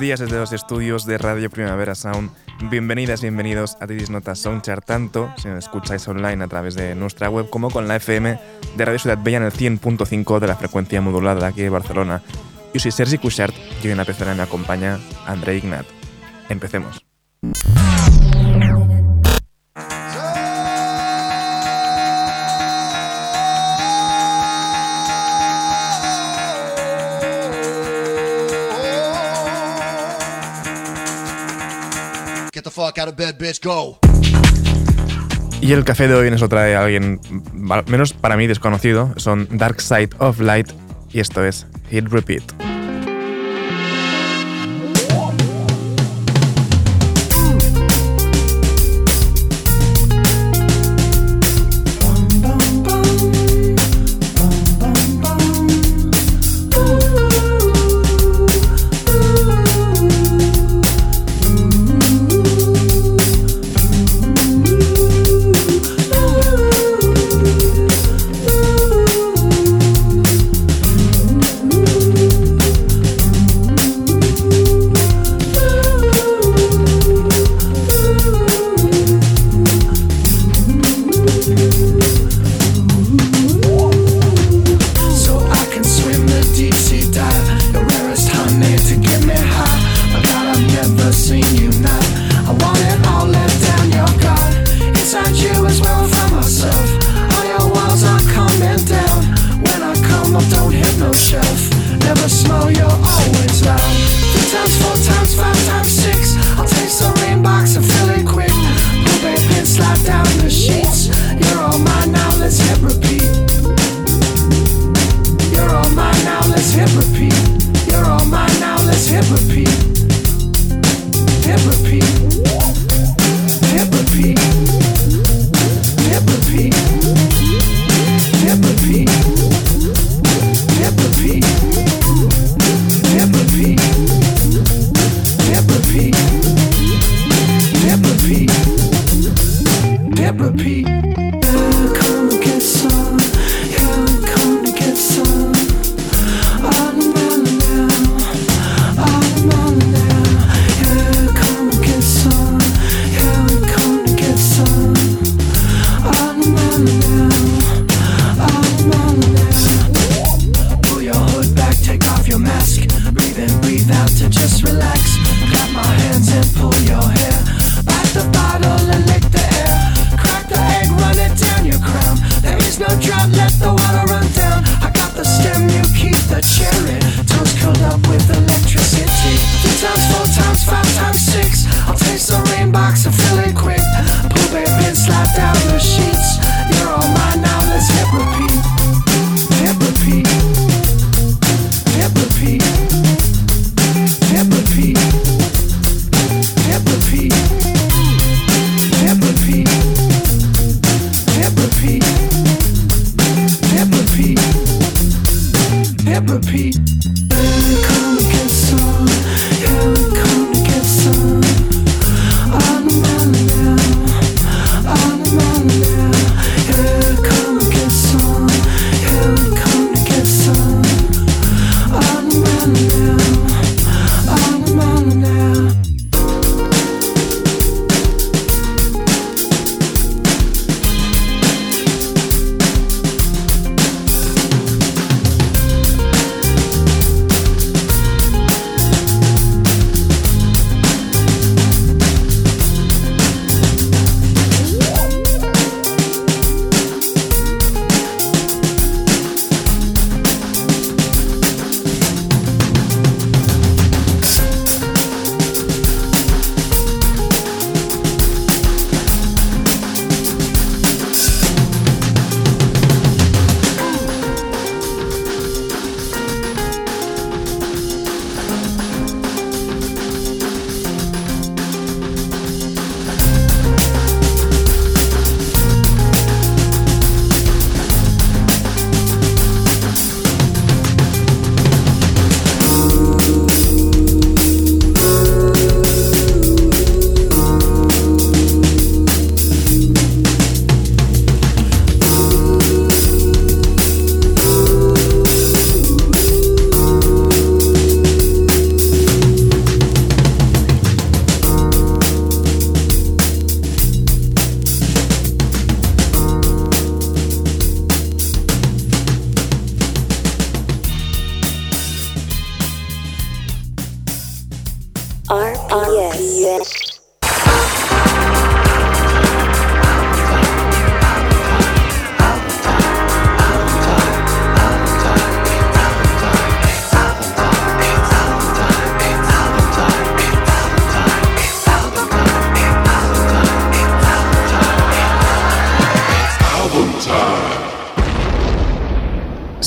Días desde los estudios de Radio Primavera Sound. Bienvenidas, bienvenidos a Tidis Nota Soundchart, tanto si nos escucháis online a través de nuestra web como con la FM de Radio Ciudad Bella en el 100.5 de la frecuencia modulada aquí de Barcelona. Yo soy Sergi Cushart y hoy en la pecera me acompaña André Ignat. Empecemos. Y el café de hoy nos lo trae alguien, al menos para mí desconocido, son Dark Side of Light y esto es Hit Repeat.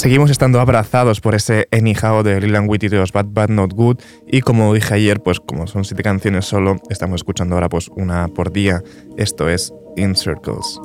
Seguimos estando abrazados por ese Anyhow de Lil Witty de los Bad Bad Not Good y como dije ayer, pues como son siete canciones solo, estamos escuchando ahora pues una por día. Esto es In Circles.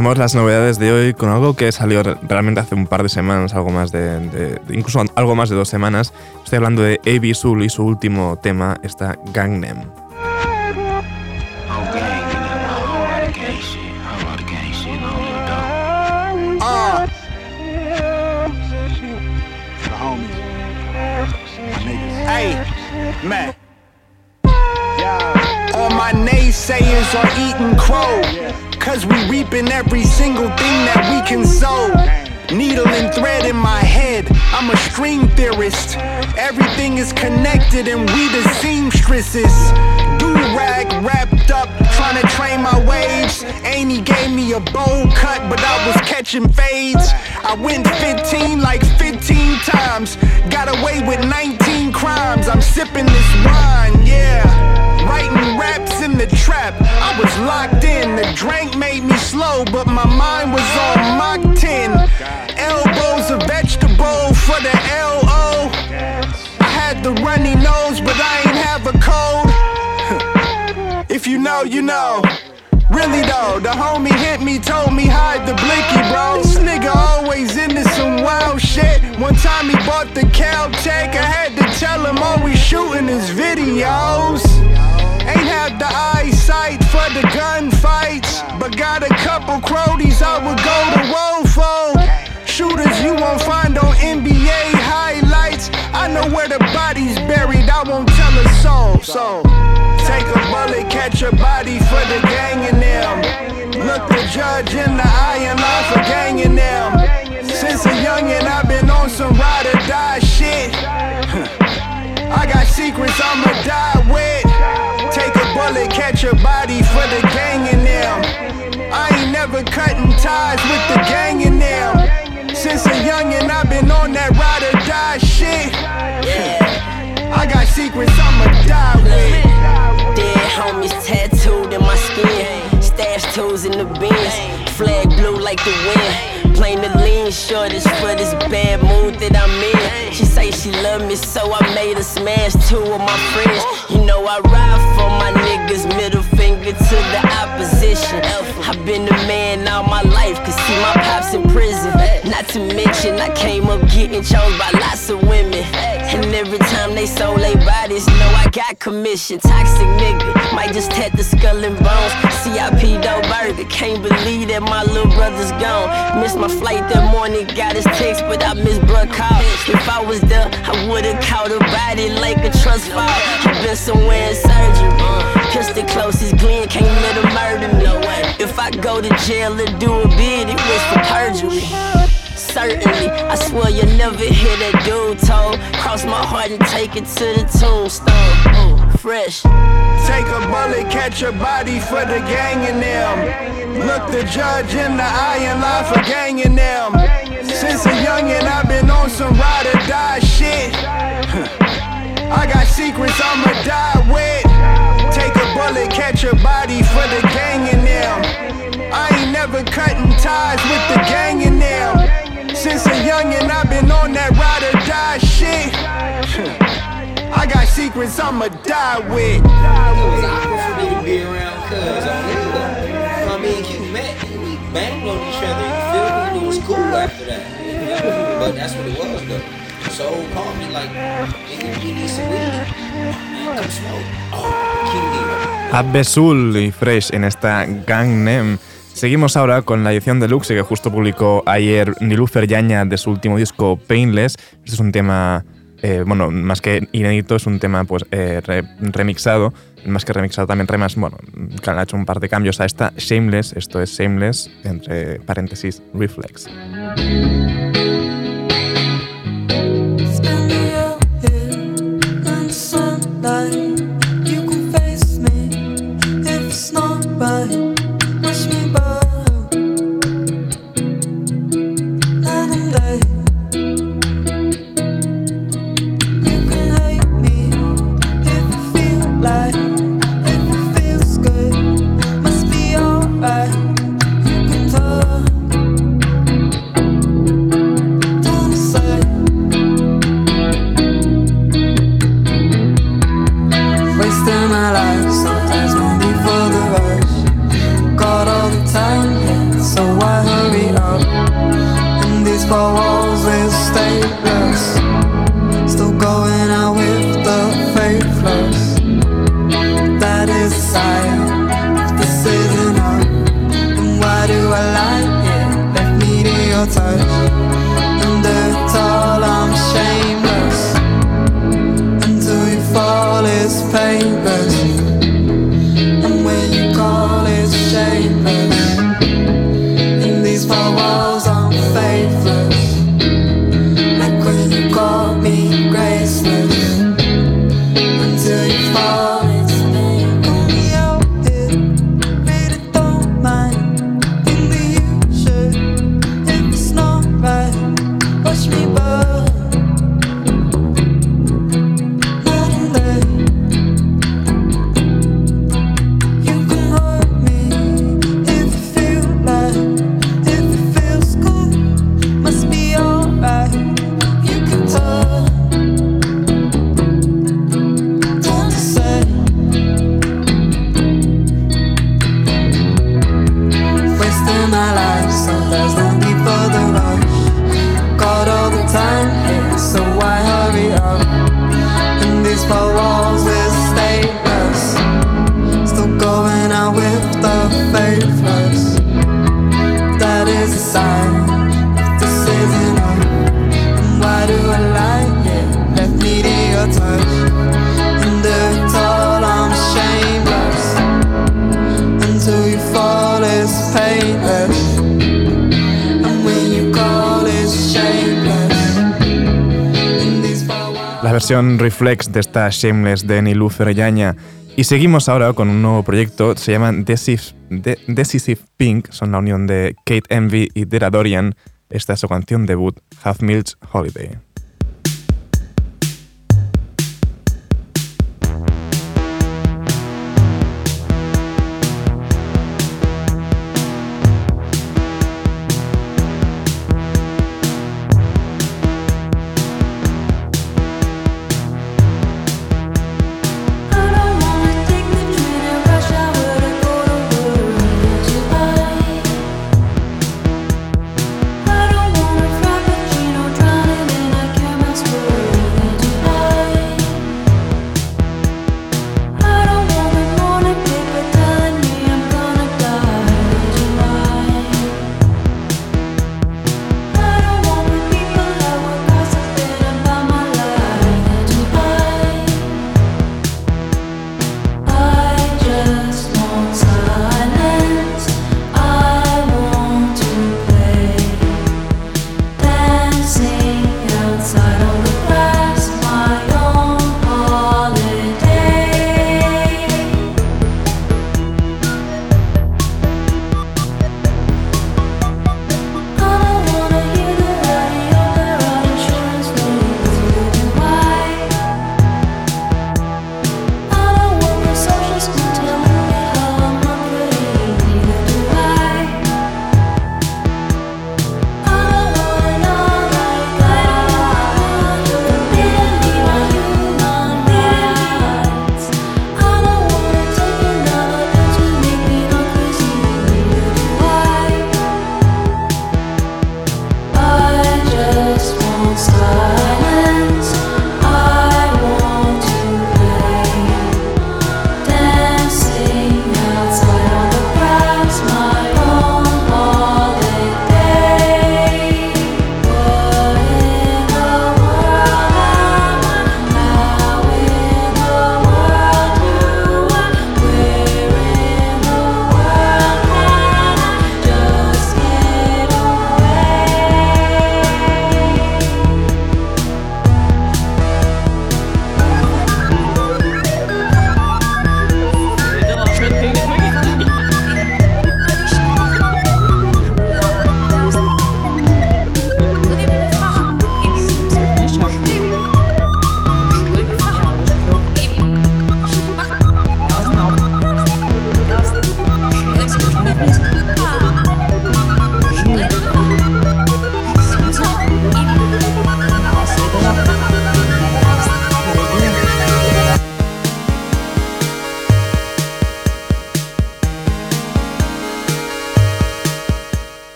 Empezamos las novedades de hoy con algo que salió realmente hace un par de semanas, algo más de, incluso algo más de dos semanas. Estoy hablando de. Soul y su último tema, está Gangnam. And we the seamstresses. Do rag wrapped up, trying to train my waves. Amy gave me a bowl cut, but I was catching fades. I went 15 like 15 times, got away with 19 crimes. I'm sipping this wine, yeah. Writing raps in the trap, I was locked in. The drink made me slow, but my mind was on Mach 10. Elbows a vegetable for the LO. The runny nose, but I ain't have a cold. if you know, you know. Really though, the homie hit me, told me hide the blicky, bro. This nigga always into some wild shit. One time he bought the Caltech, I had to tell him oh, always shooting his videos. Ain't had the eyesight for the gunfights, but got a couple cronies I would go to roll for. Shooters you won't find on NBA. I know where the body's buried, I won't tell a soul. So take a bullet, catch a body for the gang in them. Look the judge in the eye and lie for ganging them. Since a youngin', I've been on some ride or die shit. I got secrets I'ma die with. Take a bullet, catch a body for the gang in them. I ain't never cutting ties with the gang in them. Since a youngin', I've been on that ride or die shit. I got secrets I'ma die with. Dead homies tattooed in my skin. Stash tools in the bins. Flag blue like the wind. Plain the lean shortage for this bad mood that I'm in. She say she love me, so I made her smash two of my friends. You know I ride for my niggas, middle finger to the opposition. I've been a man all my life, cause see my pops in prison. Not to mention, I came up getting chose by lots of women. And every time they sold they bodies, know I got commission. Toxic nigga, might just tat the skull and bones. CIP Doe Burger, can't believe that my little brother's gone. Missed my flight that morning, got his text, but I missed bruh call. If I was there, I would've caught a body like a trust fall. i been somewhere in surgery. Pistol closest Glenn, can't let him murder me. If I go to jail or do a bid, it was for perjury. Certainly, I swear you'll never hear that dude told. Cross my heart and take it to the tombstone. Ooh, fresh. Take a bullet, catch a body for the gang in them. Look the judge in the eye and lie for gang in them. Since a youngin', I've been on some ride or die shit. I got secrets I'ma die with. Take a bullet, catch a body for the gang in them. I ain't never cutting ties with the gang in them. Since a youngin', I've been on that ride or die shit. I got secrets I'ma die with. Banged on each other, you feel me? It was cool after that. But that's what it was though. So called me like, nigga, you need some weed. Come smoke. Oh, Q here. Abbesul y Fresh en esta Gang Name. Seguimos ahora con la edición deluxe que justo publicó ayer Nilufer Yaña de su último disco Painless. Este es un tema, eh, bueno, más que inédito, es un tema pues eh, re- remixado. Más que remixado, también remas, bueno, que ha hecho un par de cambios a esta. Shameless, esto es Shameless, entre paréntesis, Reflex. Wish me luck. Versión reflex de esta Shameless de Nilu Ferrellaña. Y seguimos ahora con un nuevo proyecto, se llaman Decisive, Decisive Pink, son la unión de Kate Envy y Dera Dorian. Esta es su canción debut, Half Milch Holiday.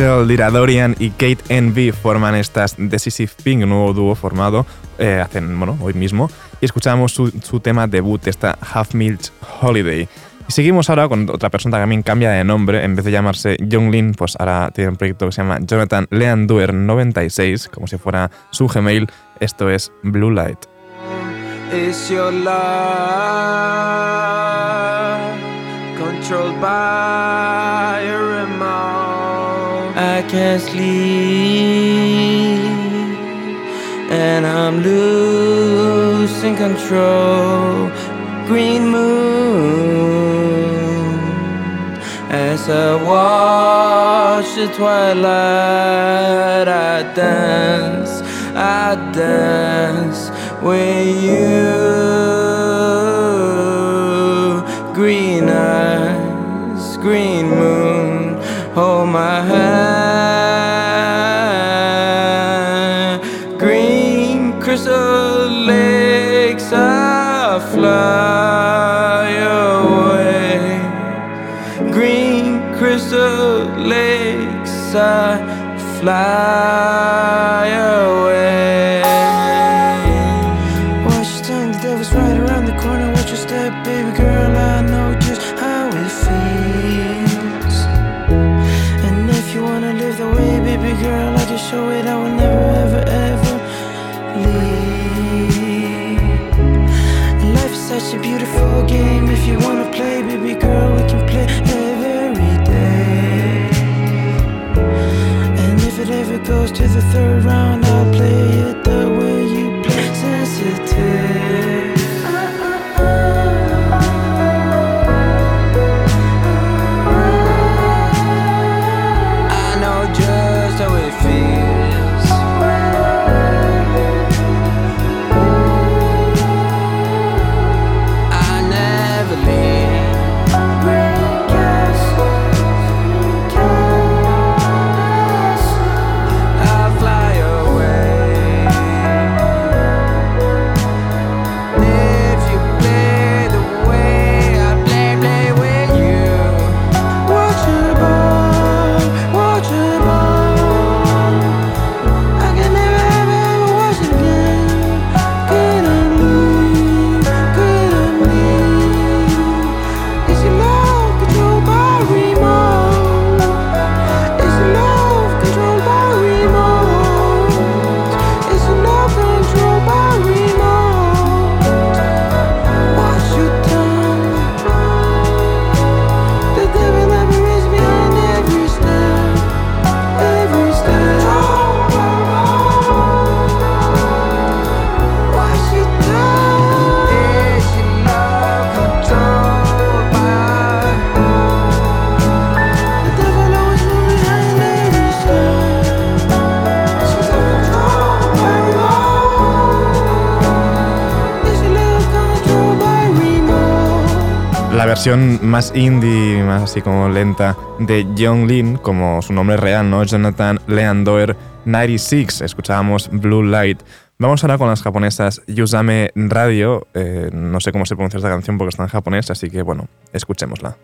Angel, Dira Dorian y Kate Envy forman estas Decisive Pink, un nuevo dúo formado eh, bueno, hoy mismo. Y escuchamos su, tema debut, esta Half Milch Holiday. Y seguimos ahora con otra persona que también cambia de nombre. En vez de llamarse Lin, pues ahora tiene un proyecto que se llama Jonathan Leanduer 96, como si fuera su Gmail. Esto es Blue Light. I can't sleep, and I'm losing control. Green moon, as I watch the twilight, I dance, I dance with you. Green eyes, green moon, hold my hand. Fly away. Green crystal lakes, I fly the third round, I'll play versión más indie, más así como lenta de John Lin, como su nombre real, ¿no? Jonathan Leandoer 96. Escuchábamos Blue Light. Vamos ahora con las japonesas Yusame Radio. Eh, no sé cómo se pronuncia esta canción porque está en japonés, así que bueno, escuchémosla.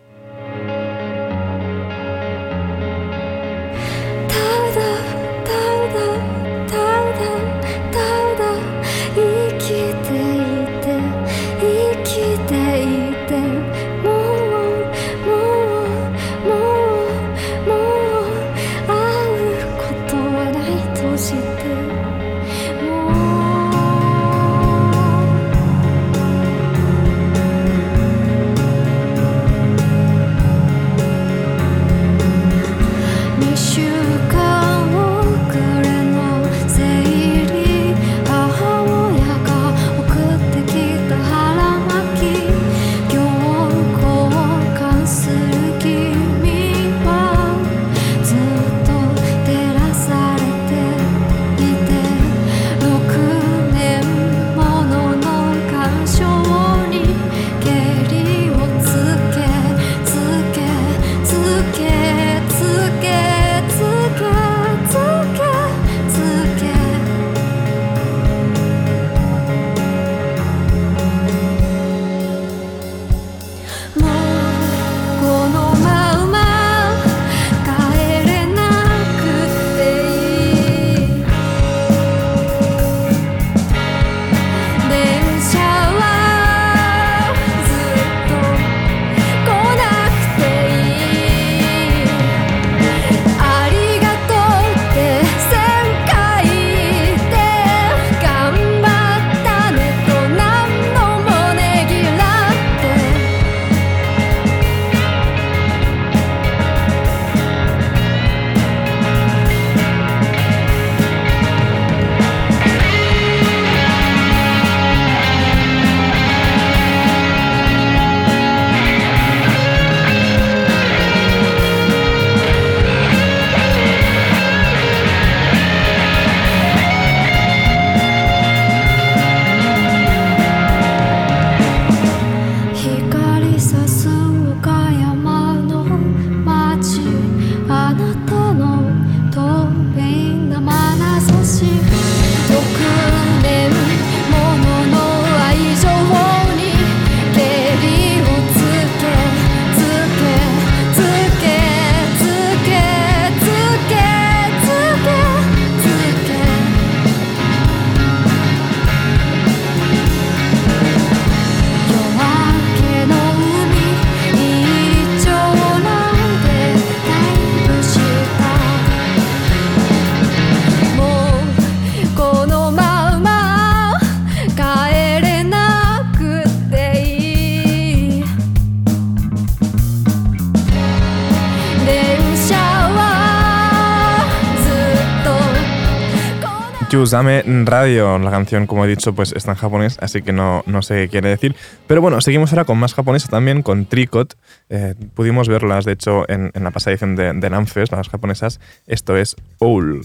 'Ame Radio. La canción, como he dicho, pues está en japonés, así que no, no sé qué quiere decir. Pero bueno, seguimos ahora con más japonesa también, con Tricot. Eh, pudimos verlas, de hecho, en, la pasada de, de las japonesas. Esto es Owl.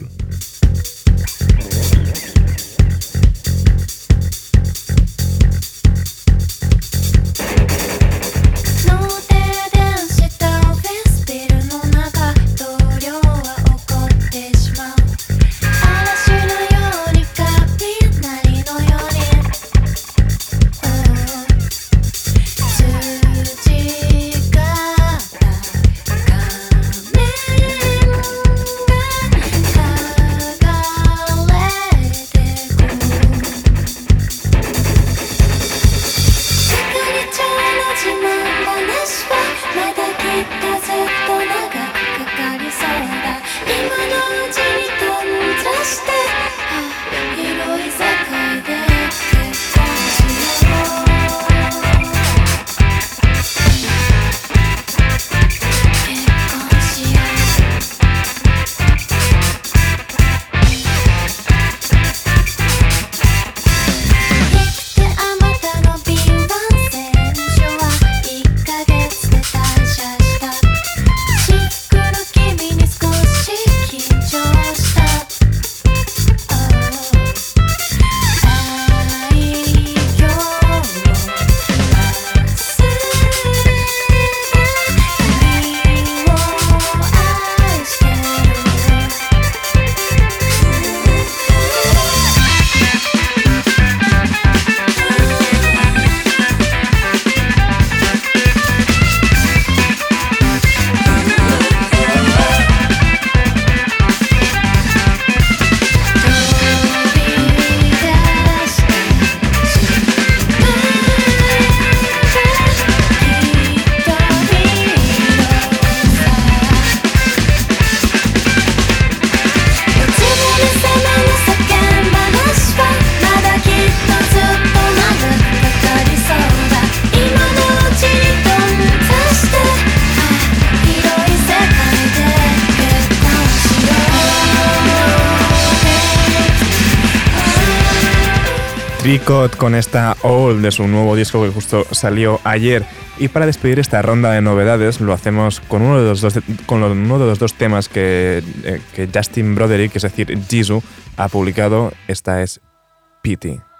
Con esta All de su nuevo disco que justo salió ayer. Y para despedir esta ronda de novedades lo hacemos con uno de los dos, con uno de los dos temas que, eh, que Justin Broderick, es decir, Jisoo, ha publicado. Esta es Pity.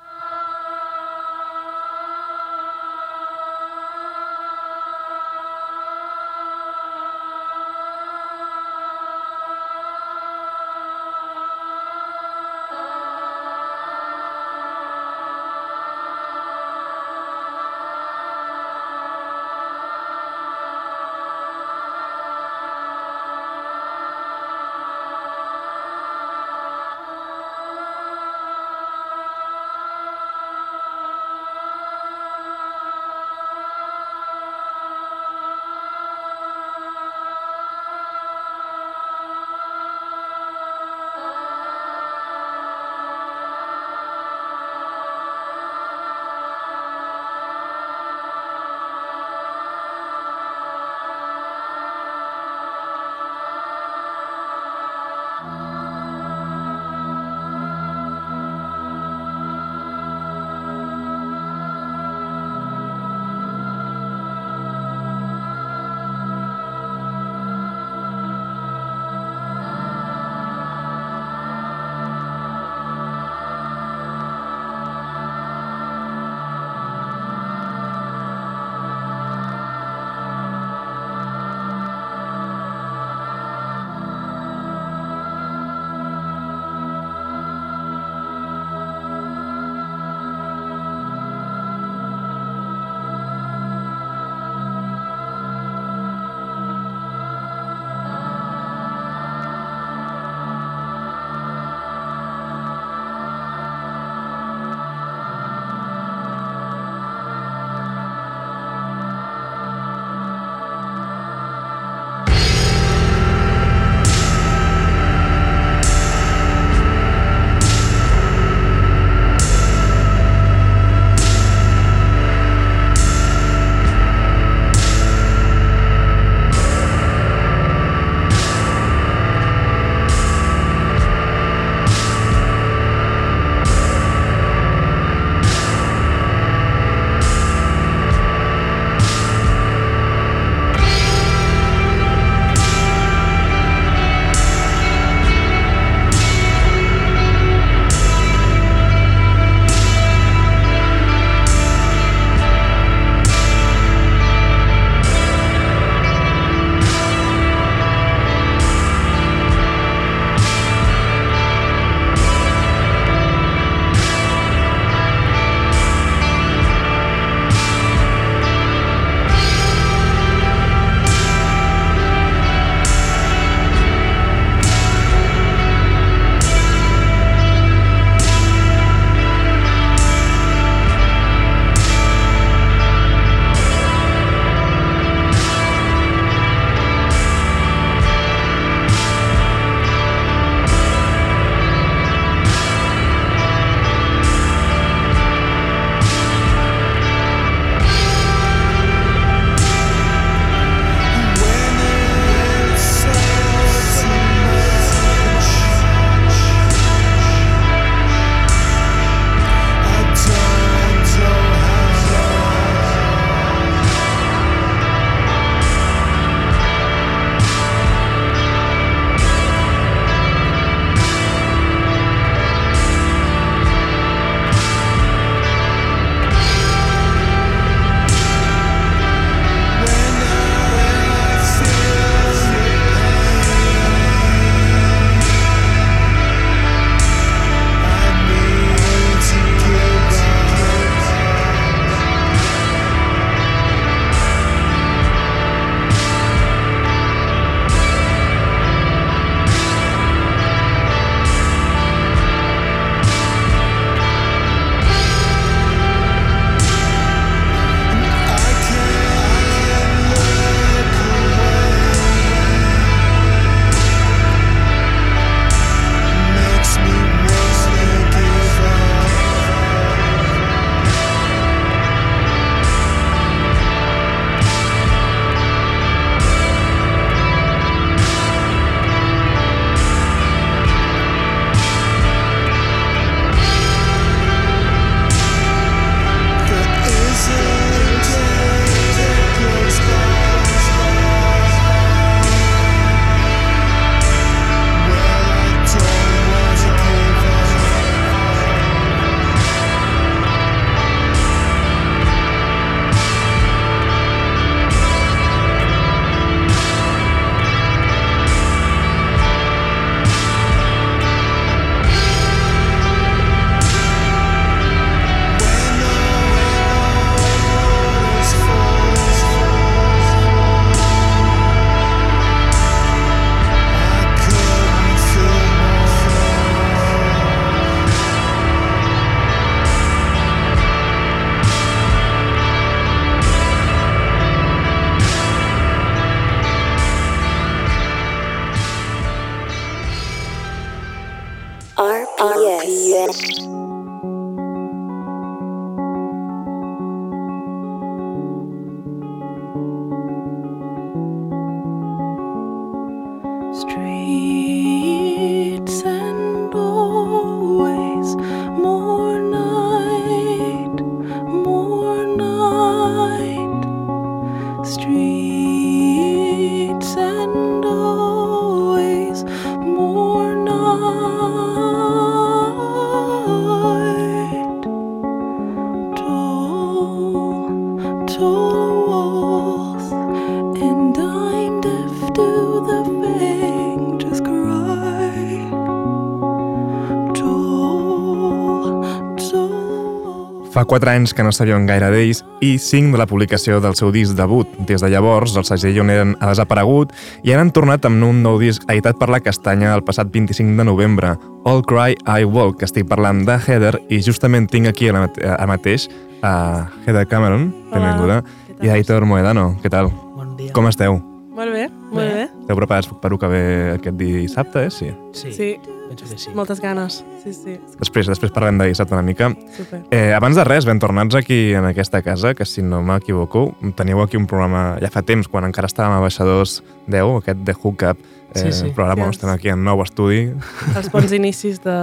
4 anys que no sabíem gaire d'ells i 5 de la publicació del seu disc debut. Des de llavors, el segell on eren ha desaparegut i han tornat amb un nou disc editat per la Castanya el passat 25 de novembre, All Cry, I Walk, que estic parlant de Heather i justament tinc aquí ara mate- ara mateix a Heather Cameron, benvinguda, i a Aitor Moedano, què tal? Bon dia. Com esteu? Molt bé, molt bé. Esteu preparats per el que ve aquest dissabte, eh? Sí. Sí, Sí, penso que sí. moltes ganes. Sí, sí, Després, després parlem de dissabte una mica. super. Eh, abans de res, ben tornats aquí en aquesta casa, que si no m'equivoco, teniu aquí un programa ja fa temps, quan encara estàvem a Baixadors 10, aquest de Hookup, eh, Sí, sí. però ara bueno, Sí, estem aquí en nou estudi. Els bons inicis de,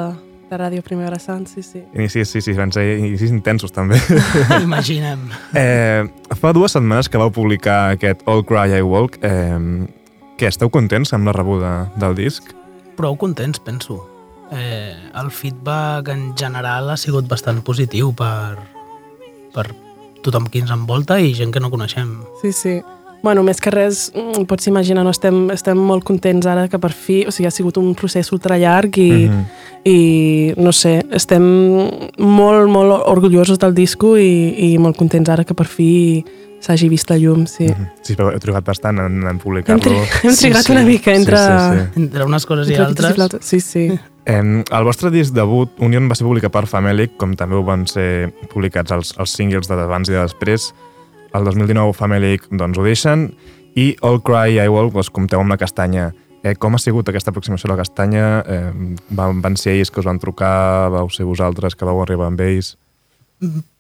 de Ràdio Primavera Sant, sí, sí. Inicis, sí, sí, van ser inicis intensos també. Imaginem. eh, fa dues setmanes que vau publicar aquest All Cry I Walk. Eh, què, esteu contents amb la rebuda del disc? Prou contents, penso. Eh, el feedback en general ha sigut bastant positiu per, per tothom qui ens envolta i gent que no coneixem. Sí, sí. Bueno, més que res, mm, pots imaginar, no? estem, estem molt contents ara que per fi, o sigui, ha sigut un procés ultra llarg i, Mhm. i no sé, estem molt, molt orgullosos del disco i, i molt contents ara que per fi s'hagi vist la llum, sí. Mhm. Sí, però heu trigat bastant en, en Hem, publicar-lo. tri hem Sí, trigat sí. una mica entre... Sí, sí, sí. Entre unes coses i entre altres. Sí, sí. Eh, el vostre disc debut, Union, va ser publicat per Famelic, com també ho van ser publicats els, els singles de d'abans i de després. El 2019 Famelic doncs, ho deixen i All Cry I Walk doncs, compteu amb la castanya. Eh, com ha sigut aquesta aproximació a la castanya? Eh, van, van ser ells que us van trucar? Vau ser vosaltres que vau arribar amb ells?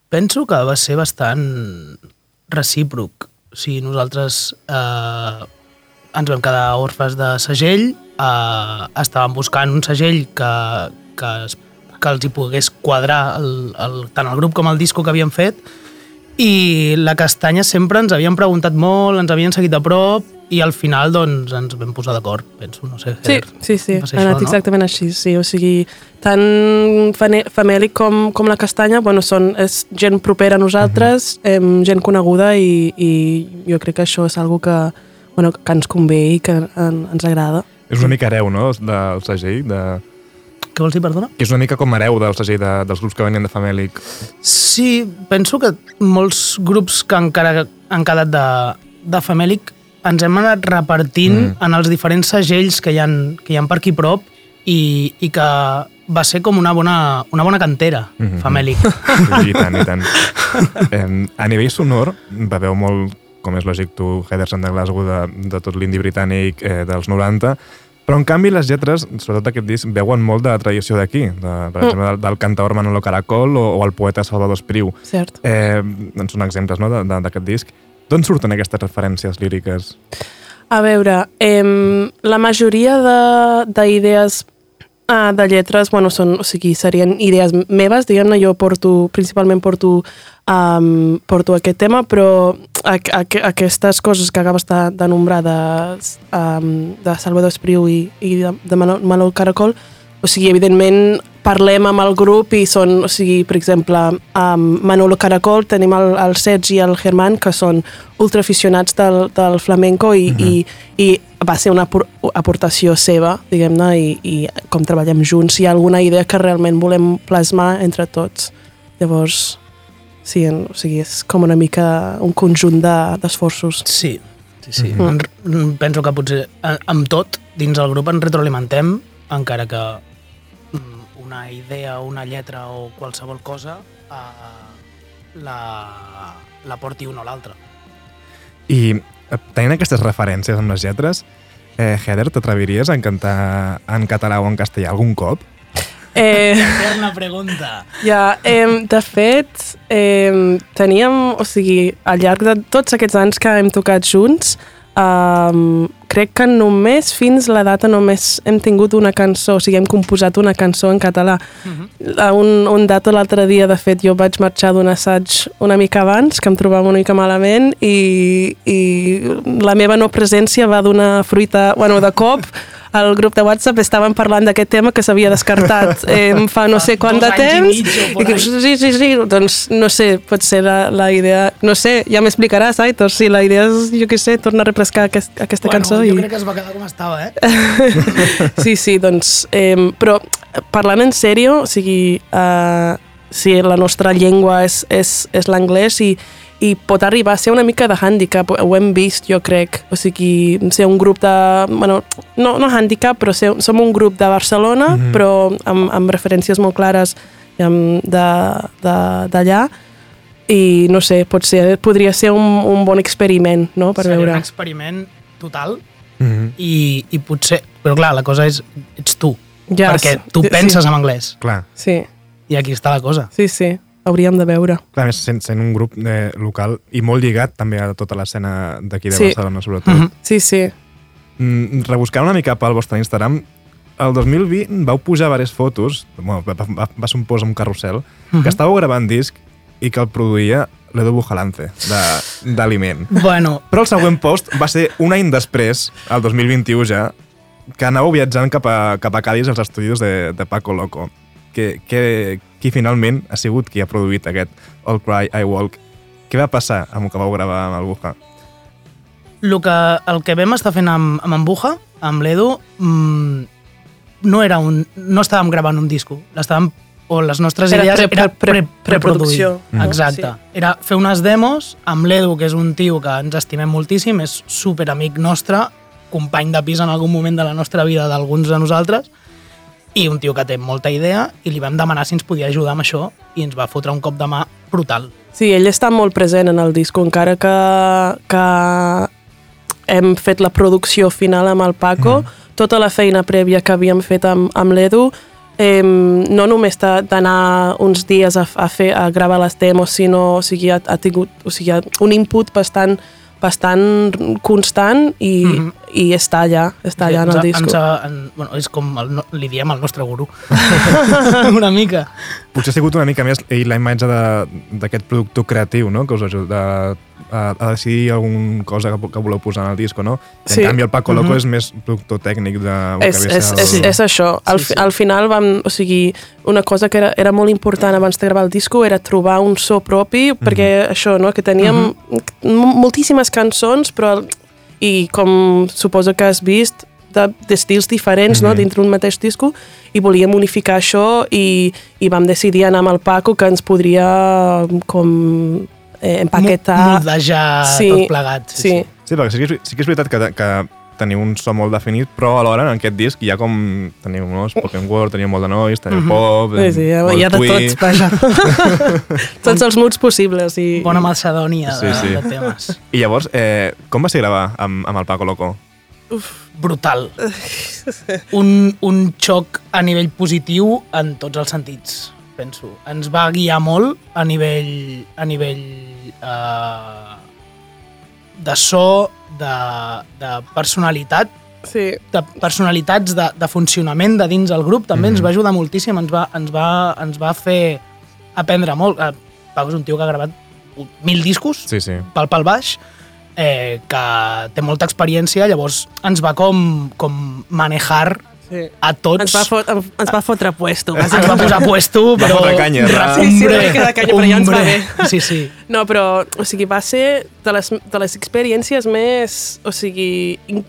penso que va ser bastant recíproc. O sigui, nosaltres eh, ens vam quedar orfes de segell, eh, estàvem buscant un segell que, que, que els hi pogués quadrar el, el, tant el grup com el disco que havíem fet i la Castanya sempre ens havien preguntat molt, ens havien seguit a prop i al final doncs ens vam posar d'acord, penso, no sé. Sí, sí, sí, ha anat això, no? exactament així, sí, o sigui, tant famèlic com, com la castanya, bueno, són, és gent propera a nosaltres, Mhm. em, gent coneguda i, i jo crec que això és algo que, bueno, que ens convé i que en, ens agrada. És una mica hereu, no?, del segell, de... Què vols dir, perdona? que és una mica com hereu del segell de, dels grups que venien de Famelic. Sí, penso que molts grups que encara han quedat de, de famèlic ens hem anat repartint Mm. mm. en els diferents segells que hi, han, que hi han per aquí prop i, i que va ser com una bona, una bona cantera, mm. -hmm. famèlic. I tant, i tant. eh, a nivell sonor, beveu molt, com és lògic tu, Heather de Glasgow, de, de tot l'indi britànic eh, dels 90, però en canvi les lletres, sobretot aquest disc, veuen molt de la tradició d'aquí, de, per exemple, del, del cantaor Manolo Caracol o, o el poeta Salvador Espriu. Cert. Eh, doncs són exemples no, de- de- d'aquest disc. D'on surten aquestes referències líriques? A veure, em, la majoria de- d'idees uh, de lletres, bueno, són, o sigui, serien idees meves, diguem-ne, jo porto, principalment porto, um, porto aquest tema, però a, a, aquestes coses que acabes de, de de, um, de Salvador Espriu i, i de, de Manol Caracol, o sigui, evidentment parlem amb el grup i són, o sigui, per exemple, amb Manolo Caracol tenim el, el Sergi i el Germán, que són ultraaficionats del, del flamenco i, i, i va ser una apor- aportació seva, diguem-ne, i, i com treballem junts, hi ha alguna idea que realment volem plasmar entre tots. Llavors, sí, en, o sigui, és com una mica un conjunt de- d'esforços. De, Sí, sí, sí. Mhm. Mm -hmm. Penso que potser eh, amb tot, dins el grup ens retroalimentem, encara que una idea, una lletra o qualsevol cosa eh, la, la porti un o l'altre. I eh, tenint aquestes referències amb les lletres, eh, Heather, t'atreviries a cantar en català o en castellà algun cop? Eh, Eterna pregunta. ja, eh, de fet, eh, teníem, o sigui, al llarg de tots aquests anys que hem tocat junts, Um, crec que només fins la data només hem tingut una cançó, o sigui, hem composat una cançó en català. A un, un dato l'altre dia, de fet, jo vaig marxar d'un assaig una mica abans, que em trobava una mica malament, i, i la meva no presència va donar fruita, bueno, de cop, al grup de WhatsApp estaven parlant d'aquest tema que s'havia descartat eh, fa no sé quant de temps i que, sí, sí, sí, doncs no sé, pot ser la, la idea no sé, ja m'explicaràs, Aitor si la idea és, jo què sé, tornar a refrescar aquest, aquesta bueno, cançó jo i... crec que es va quedar com estava, eh? sí, sí, doncs... Eh, però parlant en sèrio, o sigui, eh, si la nostra llengua és, és, és l'anglès i, i pot arribar a ser una mica de hàndicap, ho hem vist, jo crec. O sigui, ser un grup de... Bueno, no, no hàndicap, però ser, som un grup de Barcelona, Mhm. però amb, amb referències molt clares em, de- de- d'allà. I no sé, pot ser, podria ser un, un bon experiment, no?, per Seria veure. un experiment total Mhm. i, i potser... Però clar, la cosa és, ets tu. Ja, perquè sí. tu Sí. penses en anglès. Clar, Sí, I aquí està la cosa. sí, sí, hauríem de veure. clar, més, sent, sent un grup eh, local i molt lligat també a tota l'escena d'aquí de Sí. Barcelona, sobretot. Mhm. Sí, sí. Mm, rebuscant una mica pel vostre Instagram, el 2020 vau pujar diverses fotos, bueno, va, va, va ser un post amb un carrusel, Mhm. que estàveu gravant disc i que el produïa l'Edu Bujalance, d'Aliment. Bueno, Però el següent post va ser un any després, el 2021 ja, que anàveu viatjant cap a, cap a Cádiz als estudis de, de Paco Loco. Que, que, qui finalment ha sigut qui ha produït aquest All Cry, I Walk. Què va passar amb el que vau gravar amb el Buja? el que, el que vam estar fent amb, amb en Buja, amb l'Edu, mmm, no era un... no estàvem gravant un disco, l'estàvem o les nostres Era idees pre- era pre- pre, preproducció, preproduir. no? Exacte. Sí. Era fer unes demos amb l'Edu, que és un tio que ens estimem moltíssim, és super amic nostre, company de pis en algun moment de la nostra vida d'alguns de nosaltres, i un tio que té molta idea, i li vam demanar si ens podia ajudar amb això, i ens va fotre un cop de mà brutal. Sí, ell està molt present en el disco, encara que, que hem fet la producció final amb el Paco, mm. tota la feina prèvia que havíem fet amb, amb l'Edu, eh, no només d'anar uns dies a, a, fer, a gravar les demos, sinó o sigui, ha, ha tingut o sigui, un input bastant bastant constant i, mm -hmm. I està allà, està allà en el disco. Ens, en, bueno, és com el, li diem el nostre gurú. una mica. Potser ha sigut una mica més la imatge d'aquest productor creatiu, no?, que us ajuda a, a, a decidir alguna cosa que, que voleu posar en el disco, no? I Sí. en canvi el Paco Loco Mhm. és més productor tècnic de... és, és, és, el- és això. Al, Sí, sí, sí. al final vam, o sigui, una cosa que era, era molt important abans de gravar el disco era trobar un so propi, perquè això, no?, que teníem m- moltíssimes cançons, però i com suposo que has vist, de- d'estils diferents, no?, Mhm. dintre un mateix disco, i volíem unificar això i, i vam decidir anar amb el Paco que ens podria com eh, empaquetar... Moldejar Sí, tot plegat. Sí, Sí, perquè sí que és, sí que és veritat que, que teniu un so molt definit, però alhora en aquest disc hi ha com... Teniu no? spoken word, teniu molt de noise, teniu pop... sí, sí, hi ha, molt hi ha de tots, vaja. tots els moods possibles. I, Bona macedònia Sí, de, sí. de temes. I llavors, eh, com va ser gravar amb, amb el Paco Loco? Brutal. Un, un xoc a nivell positiu en tots els sentits, penso. Ens va guiar molt a nivell, a nivell eh, de so, de, de personalitat, Sí, de personalitats de, de funcionament de dins el grup també Mhm. ens va ajudar moltíssim, ens va, ens va, ens va fer aprendre molt. Eh, Pau és un tio que ha gravat mil discos Sí, sí. pel pel baix, eh, que té molta experiència, llavors ens va com, com manejar sí. a tots. Ens va, fot, ens va fotre puesto. ens va posar puesto, Va però... fotre canya, va. Sí, sí, una mica de canya, però ja ens va hombre. bé. Sí, sí. No, però, o sigui, va ser de les, de les experiències més, o sigui, in,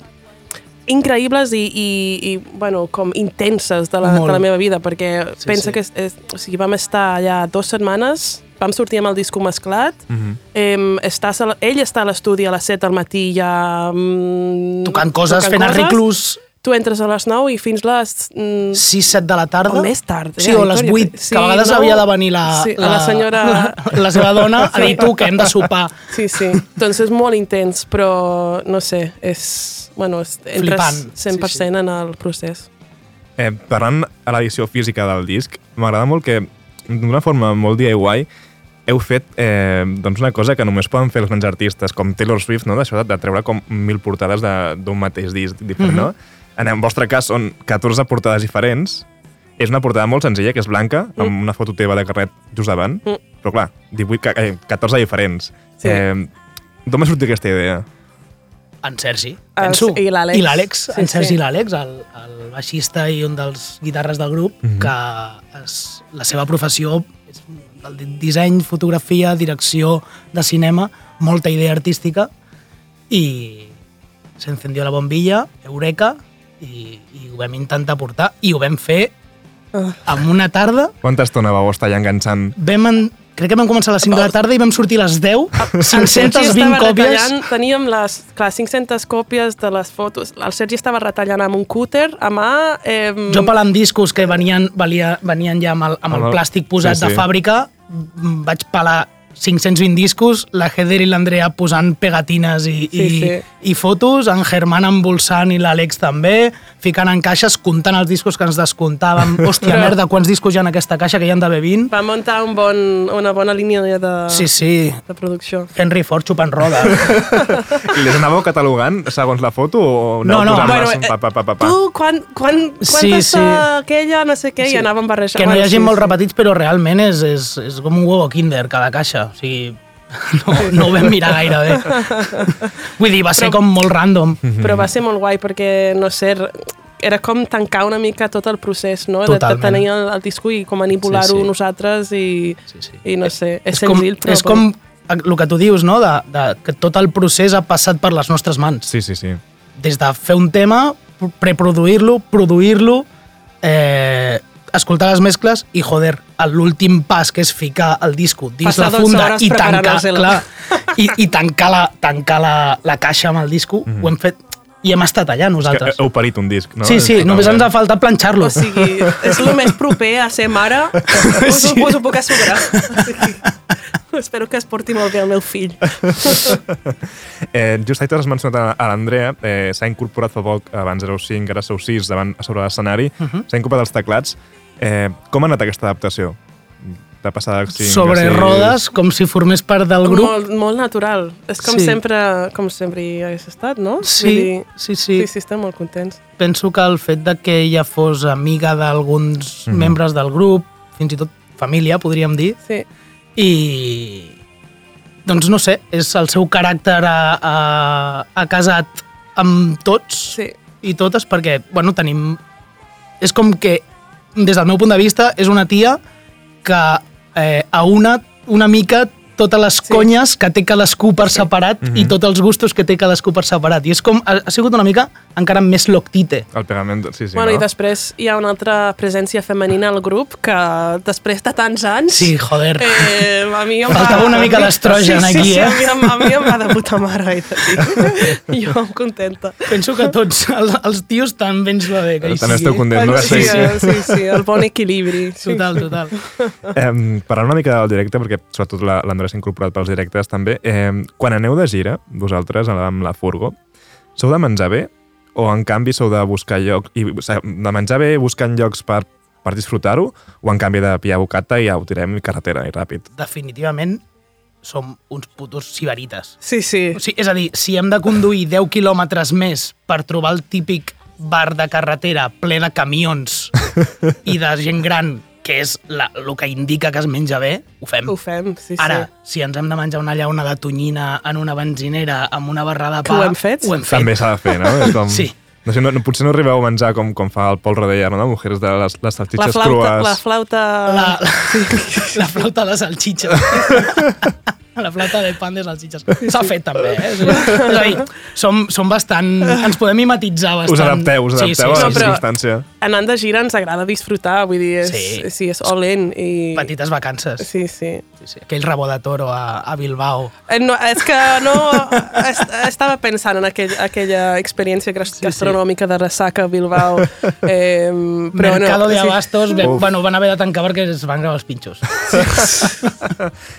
increïbles i, i, i, bueno, com intenses de la, Molt. de la meva vida, perquè Sí, pensa sí. que és, o sigui, vam estar allà dues setmanes, vam sortir amb el disco mesclat, Mhm. em, estàs a la, ell està a l'estudi a les 7 al matí ja... Mm, Tocant coses, fent coses. arreglos Tu entres a les 9 i fins les... Mm, 6-7 de la tarda. O més tard, eh, Sí, o les Aitor, jo 8, crec. que a vegades Sí, no? havia de venir la, Sí, la senyora- La, la seva dona a dir tu que hem de sopar. Sí, sí. doncs és molt intens, però no sé, és... Bueno, és, entres Flipant, sí, 100% sí. en el procés. Eh, parlant a l'edició física del disc, m'agrada molt que d'una forma molt DIY heu fet eh, doncs una cosa que només poden fer els grans artistes, com Taylor Swift, no? d'això de, de treure com mil portades de- d'un mateix disc diferent, no? En el vostre cas són 14 portades diferents, és una portada molt senzilla, que és blanca, amb una foto teva de carret just davant, però clar, 18, ca- eh, 14 diferents. Sí. Eh, D'on va sortir aquesta idea? En Sergi, El- penso. i l'Àlex. I l'Àlex, Sí, en Sergi sí. i l'Àlex, el, el baixista i un dels guitarres del grup, Mhm. que es, la seva professió és el di- disseny, fotografia, direcció de cinema, molta idea artística, i se encendió la bombilla, eureka, i, i ho vam intentar portar, i ho vam fer en una tarda Quanta estona vau estar allà enganxant? vam en, crec que vam començar a les 5 de la tarda i vam sortir a les 10, El Sergi 520 estava còpies. teníem les, clar, 500 còpies de les fotos. El Sergi estava retallant amb un cúter a mà. Eh, Jo pelant discos que venien, valia, venien ja amb el, amb Amb el plàstic posat sí, de sí. fàbrica, m- vaig pelar 520 discos, la Heather i l'Andrea posant pegatines i, Sí, i, sí. i fotos, en Germán embolsant i l'Àlex també, ficant en caixes, comptant els discos que ens descomptàvem. Hòstia, Però- merda, quants discos hi ha en aquesta caixa que hi han d'haver 20? Va muntar un bon, una bona línia de, Sí, sí. de producció. Henry Ford xupant roda. I les anàveu catalogant segons la foto o No, no, bueno, eh, pa, pa, pa, pa, pa? Tu, quan, quan, quan Sí, sí, sí. aquella, no sé què, sí. i anàvem barrejant. que no hi hagi sí, molt sí. repetits, però realment és, és, és com un huevo kinder, cada caixa. O sigui, no, no ho vam mirar gaire bé. Vull dir, va ser com molt random. Però va ser molt guai perquè, no sé, era com tancar una mica tot el procés, no? De, de Totalment. tenir el, el disco i com manipular-ho Sí, sí. nosaltres i, Sí, sí. i no sé, és, és com, senzill, però... és com el que tu dius, no? De, de, que tot el procés ha passat per les nostres mans. Sí, sí, sí. Des de fer un tema, preproduir-lo, produir-lo, eh, escoltar les mescles i, joder, l'últim pas, que és ficar el disco dins Passar la 12 funda i tancar, preparant-nos-la. clar, i, i tancar, la, tancar la, la caixa amb el disco, ho hem fet i hem estat allà Que nosaltres. heu parit un disc, no? sí, sí, només ens ha faltat planxar-lo. O sigui, és el més proper a ser mare, us, sí. us ho puc assegurar. O sigui, espero que es porti molt bé el meu fill. Eh, just ahir t'has mencionat a, a l'Andrea, eh, s'ha incorporat fa poc, abans éreu 5, ara sou 6, davant, a sobre l'escenari, Mhm. s'ha incorporat els teclats. Eh, com ha anat aquesta adaptació? De passar de 5 Sobre rodes, com si formés part del grup. Molt, molt natural. És com Sí. sempre com sempre hi hagués estat, no? Sí, Vull dir, sí, sí. Sí, sí, estem molt contents. penso que el fet de que ella fos amiga d'alguns Mhm. membres del grup, fins i tot família, podríem dir, Sí. I doncs no sé, és el seu caràcter ha, ha, ha casat amb tots Sí. i totes perquè, bueno, tenim... És com que, des del meu punt de vista, és una tia que eh, a una, una mica totes les Sí. conyes que té cadascú per separat i tots els gustos que té cadascú per separat. I és com, ha, ha sigut una mica encara més loctite. El pegament, sí, sí, bueno, no? i després hi ha una altra presència femenina al grup que després de tants anys... Sí, joder. Eh, a mi em Faltava va... una mica d'estrogen sí, sí, aquí, sí, eh? A mi, a mi em va de puta mare, dir. Jo em contenta. Penso que tots, els, els tios també ens va bé que També esteu contents, no? Sí, Sí, sí, sí, sí, el bon equilibri. Sí. Total, total. Eh, parlant una mica del directe, perquè sobretot la- l'Andrea s'ha incorporat pels directes també, eh, quan aneu de gira, vosaltres, amb la furgo, sou de menjar bé o en canvi sou de buscar llocs, i, o sigui, de menjar bé buscant llocs per, per disfrutar-ho o en canvi de pillar bocata i ja ho tirem carretera i ràpid? Definitivament som uns putos sibarites. Sí, sí. O sigui, és a dir, si hem de conduir 10 quilòmetres més per trobar el típic bar de carretera ple de camions i de gent gran, que és la, el que indica que es menja bé, ho fem. Ho fem, sí, Ara, sí. si ens hem de menjar una llauna de tonyina en una benzinera amb una barra de Que pa... ho hem fet? Ho hem fet. També s'ha de fer, no? És com... Sí. No sé, no, no, potser no arribeu a menjar com, com fa el Pol Rodeller, no? Mujeres de les, les La salsitxes flauta, crues. la flauta... La, la, la flauta de salchicha. la flauta de pan de salchichas. S'ha fet també, eh? És a dir, som, som bastant... Ens podem mimetitzar bastant. Us adapteu, us adapteu sí, sí, a la sí, sí. circumstància. Anant de gira ens agrada disfrutar, vull dir, és, Sí. sí. sí, és all in. I... Petites vacances. Sí, sí. Sí, sí. Aquell rabo de toro a, a Bilbao. Eh, No, és que no... est estava pensant en aquell, aquella experiència gas- sí. gastronòmica de ressaca a Bilbao. Eh, però Mercado no, de Abastos, sí. Bueno, van haver de tancar perquè es van gravar els pinxos.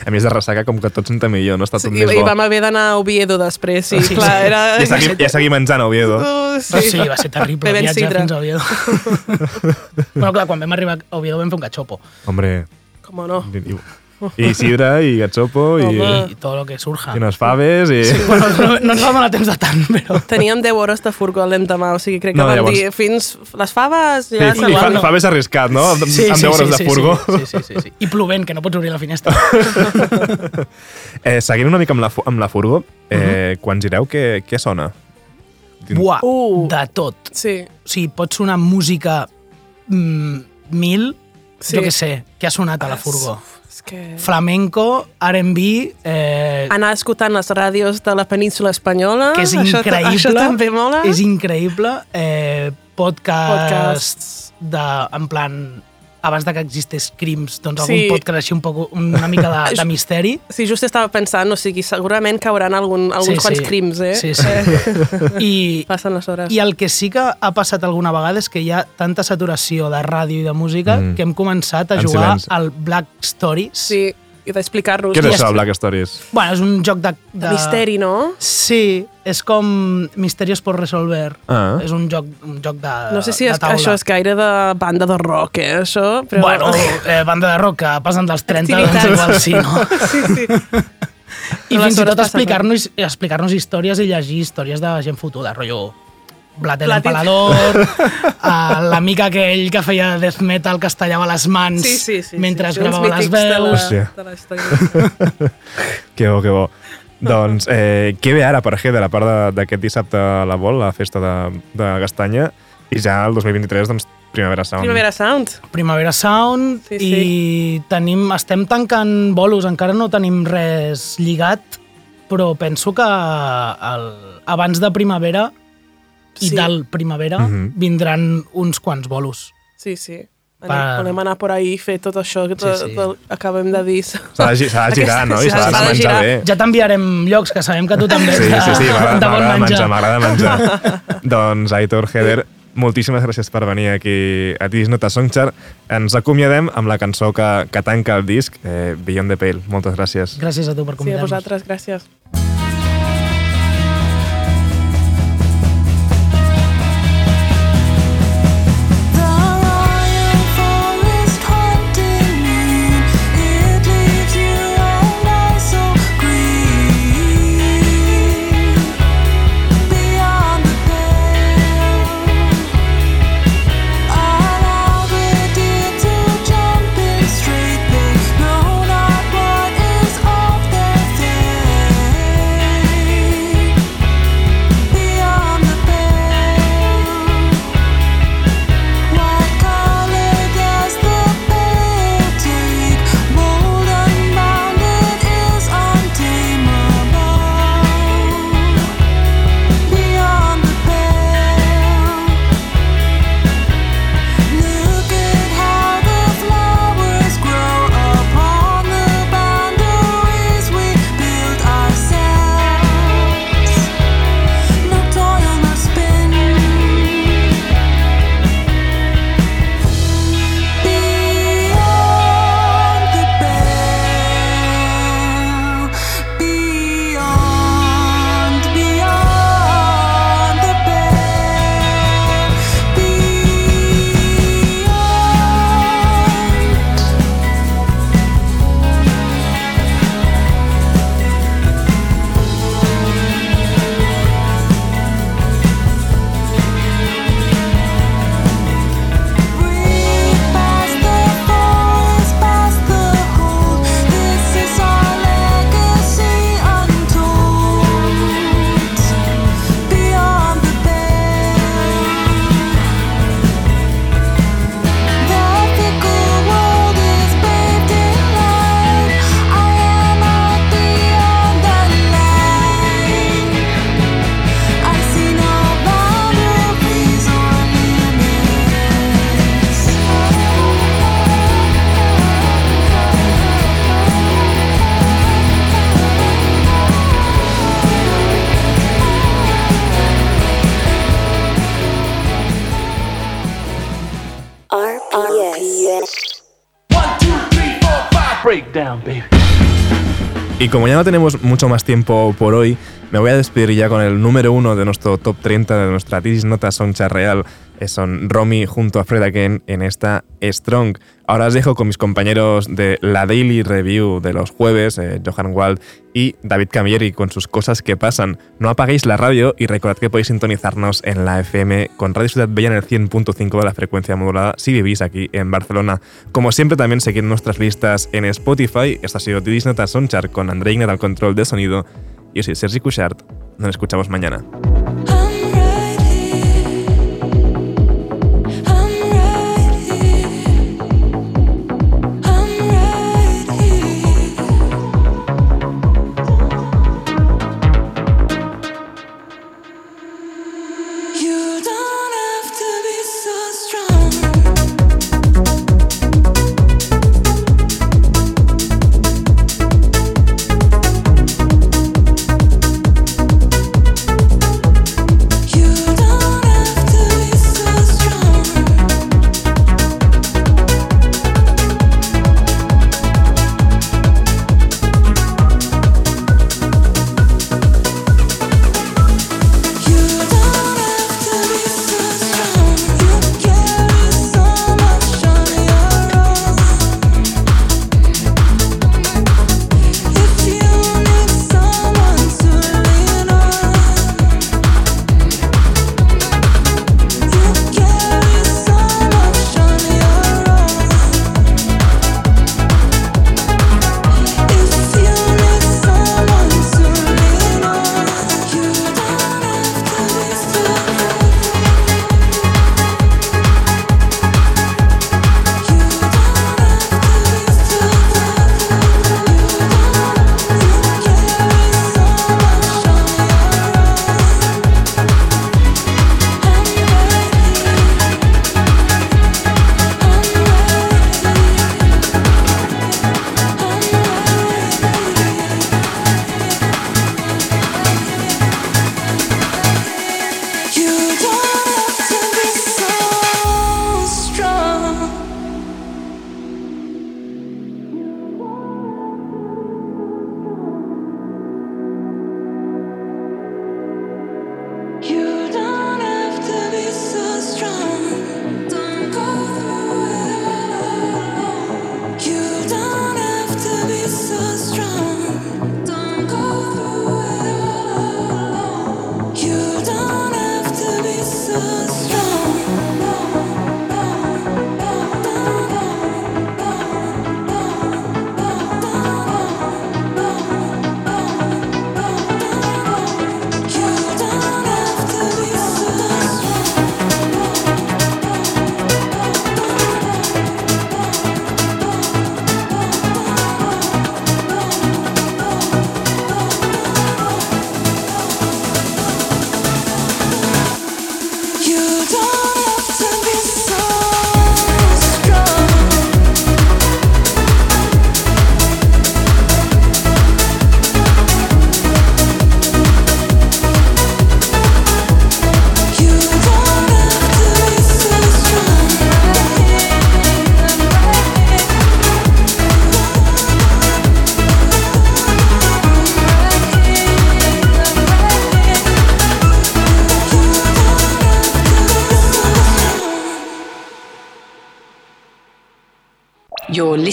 A més de ressaca, com que tot senta millor, no està tot Sí, més I bo. vam haver d'anar a Oviedo després, i Sí, clar, sí. era... Ja seguim, ja seguim menjant a Oviedo. Uh, Sí, Sí, va ser terrible Bevent viatjar sidra. fins a Oviedo. bueno, clar, quan vam arribar a Oviedo vam fer un cachopo. Hombre, Com no? i, i sidra, i gatxopo, i. I tot lo que surja. i unes faves, i... Bueno, no, no ens va donar temps de tant, però... Teníem 10 hores de furgó l'endemà, o sigui, crec que No, no, van llavors- dir fins les faves Sí, ja i, se fa, van. faves arriscat, no? amb Sí, amb sí, 10 hores sí, de sí, furgó. Sí, sí, sí, sí. I plovent, que no pots obrir la finestra. Eh, seguint una mica amb la, amb la furgo, eh, quan gireu, què, què sona? Buah, Uh. de tot. Sí, O sigui, pot sonar música mm, mil, Sí. jo què sé, que ha sonat a la furgó. És que... Flamenco, R&B, eh, Anar escoltant les ràdios de la península espanyola, que és això, increïble. això també mola. És increïble. Eh, podcasts, Podcasts. de, en plan, abans de que existés Crims, doncs Sí. algun podcast així un poc, una mica de, de misteri. Sí, just estava pensant, o sigui, segurament cauran algun, alguns Sí, quants sí. crims, eh? Sí, sí. I, Passen les hores. I el que sí que ha passat alguna vegada és que hi ha tanta saturació de ràdio i de música mm. que hem començat a En jugar silenci. al Black Stories. Sí, i d'explicar-nos. Què és això, Black Stories? Bueno, és un joc de... De misteri, no? Sí, és com Misterios por resolver. Ah. És un joc, un joc de No sé si de és, taula. això és gaire de banda de rock, eh, això, però... Bueno, eh, banda de rock que passen dels 30, Activitats. doncs igual sí, no? sí, sí. I fins i tot explicar-nos explicar històries i llegir històries de gent fotuda, rotllo Blat el Blat i- empalador, eh, l'amic aquell que feia death metal que es tallava les mans Sí, sí, sí, mentre sí, gravava uns les mítics de la- veus. Hòstia. de la història. Que bo, que bo. doncs, eh, què ve ara per Heder, a part de- d'aquest dissabte a la Vol, la festa de, de Castanya, i ja el 2023, doncs, Primavera Sound. Primavera Sound. Primavera Sound Sí, sí, i tenim, estem tancant bolos, encara no tenim res lligat, però penso que el, abans de primavera i Sí. del primavera Mhm. vindran uns quants bolos. Sí, sí. Anem, Per- Volem anar por ahí i fer tot això que tot, Sí, sí. tot acabem de dir. S'ha de, girar, no? I s'ha de de menjar girar. bé. Ja t'enviarem llocs, que sabem que tu també Sí, ets sí, sí, de, m'agrada de bon m'agrada menjar, menjar. m'agrada menjar. doncs, Aitor, Heder, moltíssimes gràcies per venir aquí a Tis Nota Songchart. Ens acomiadem amb la cançó que, que tanca el disc, eh, Beyond the Pale. Moltes gràcies. Gràcies a tu per Sí, a convidar-nos. vosaltres, gràcies. Como ya no tenemos mucho más tiempo por hoy, me voy a despedir ya con el número uno de nuestro top 30 de nuestra Tiris Nota Soncha Real. Eh, Son Romy junto a Fred Again en esta Strong. Ahora os dejo con mis compañeros de la Daily Review de los jueves, eh, Johan Wald y David Camilleri con sus cosas que pasan. No apaguéis la radio y recordad que podéis sintonizarnos en la FM con Radio Ciudad Bella en el 100.5 de la frecuencia modulada si vivís aquí en Barcelona. Como siempre también seguid nuestras listas en Spotify. Esto ha sido Nota Sonchar con André Ignat al control de sonido. Yo soy Sergi Cushart. Nos escuchamos mañana.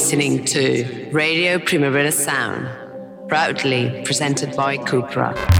Listening to Radio Primavera Sound, proudly presented by Cupra.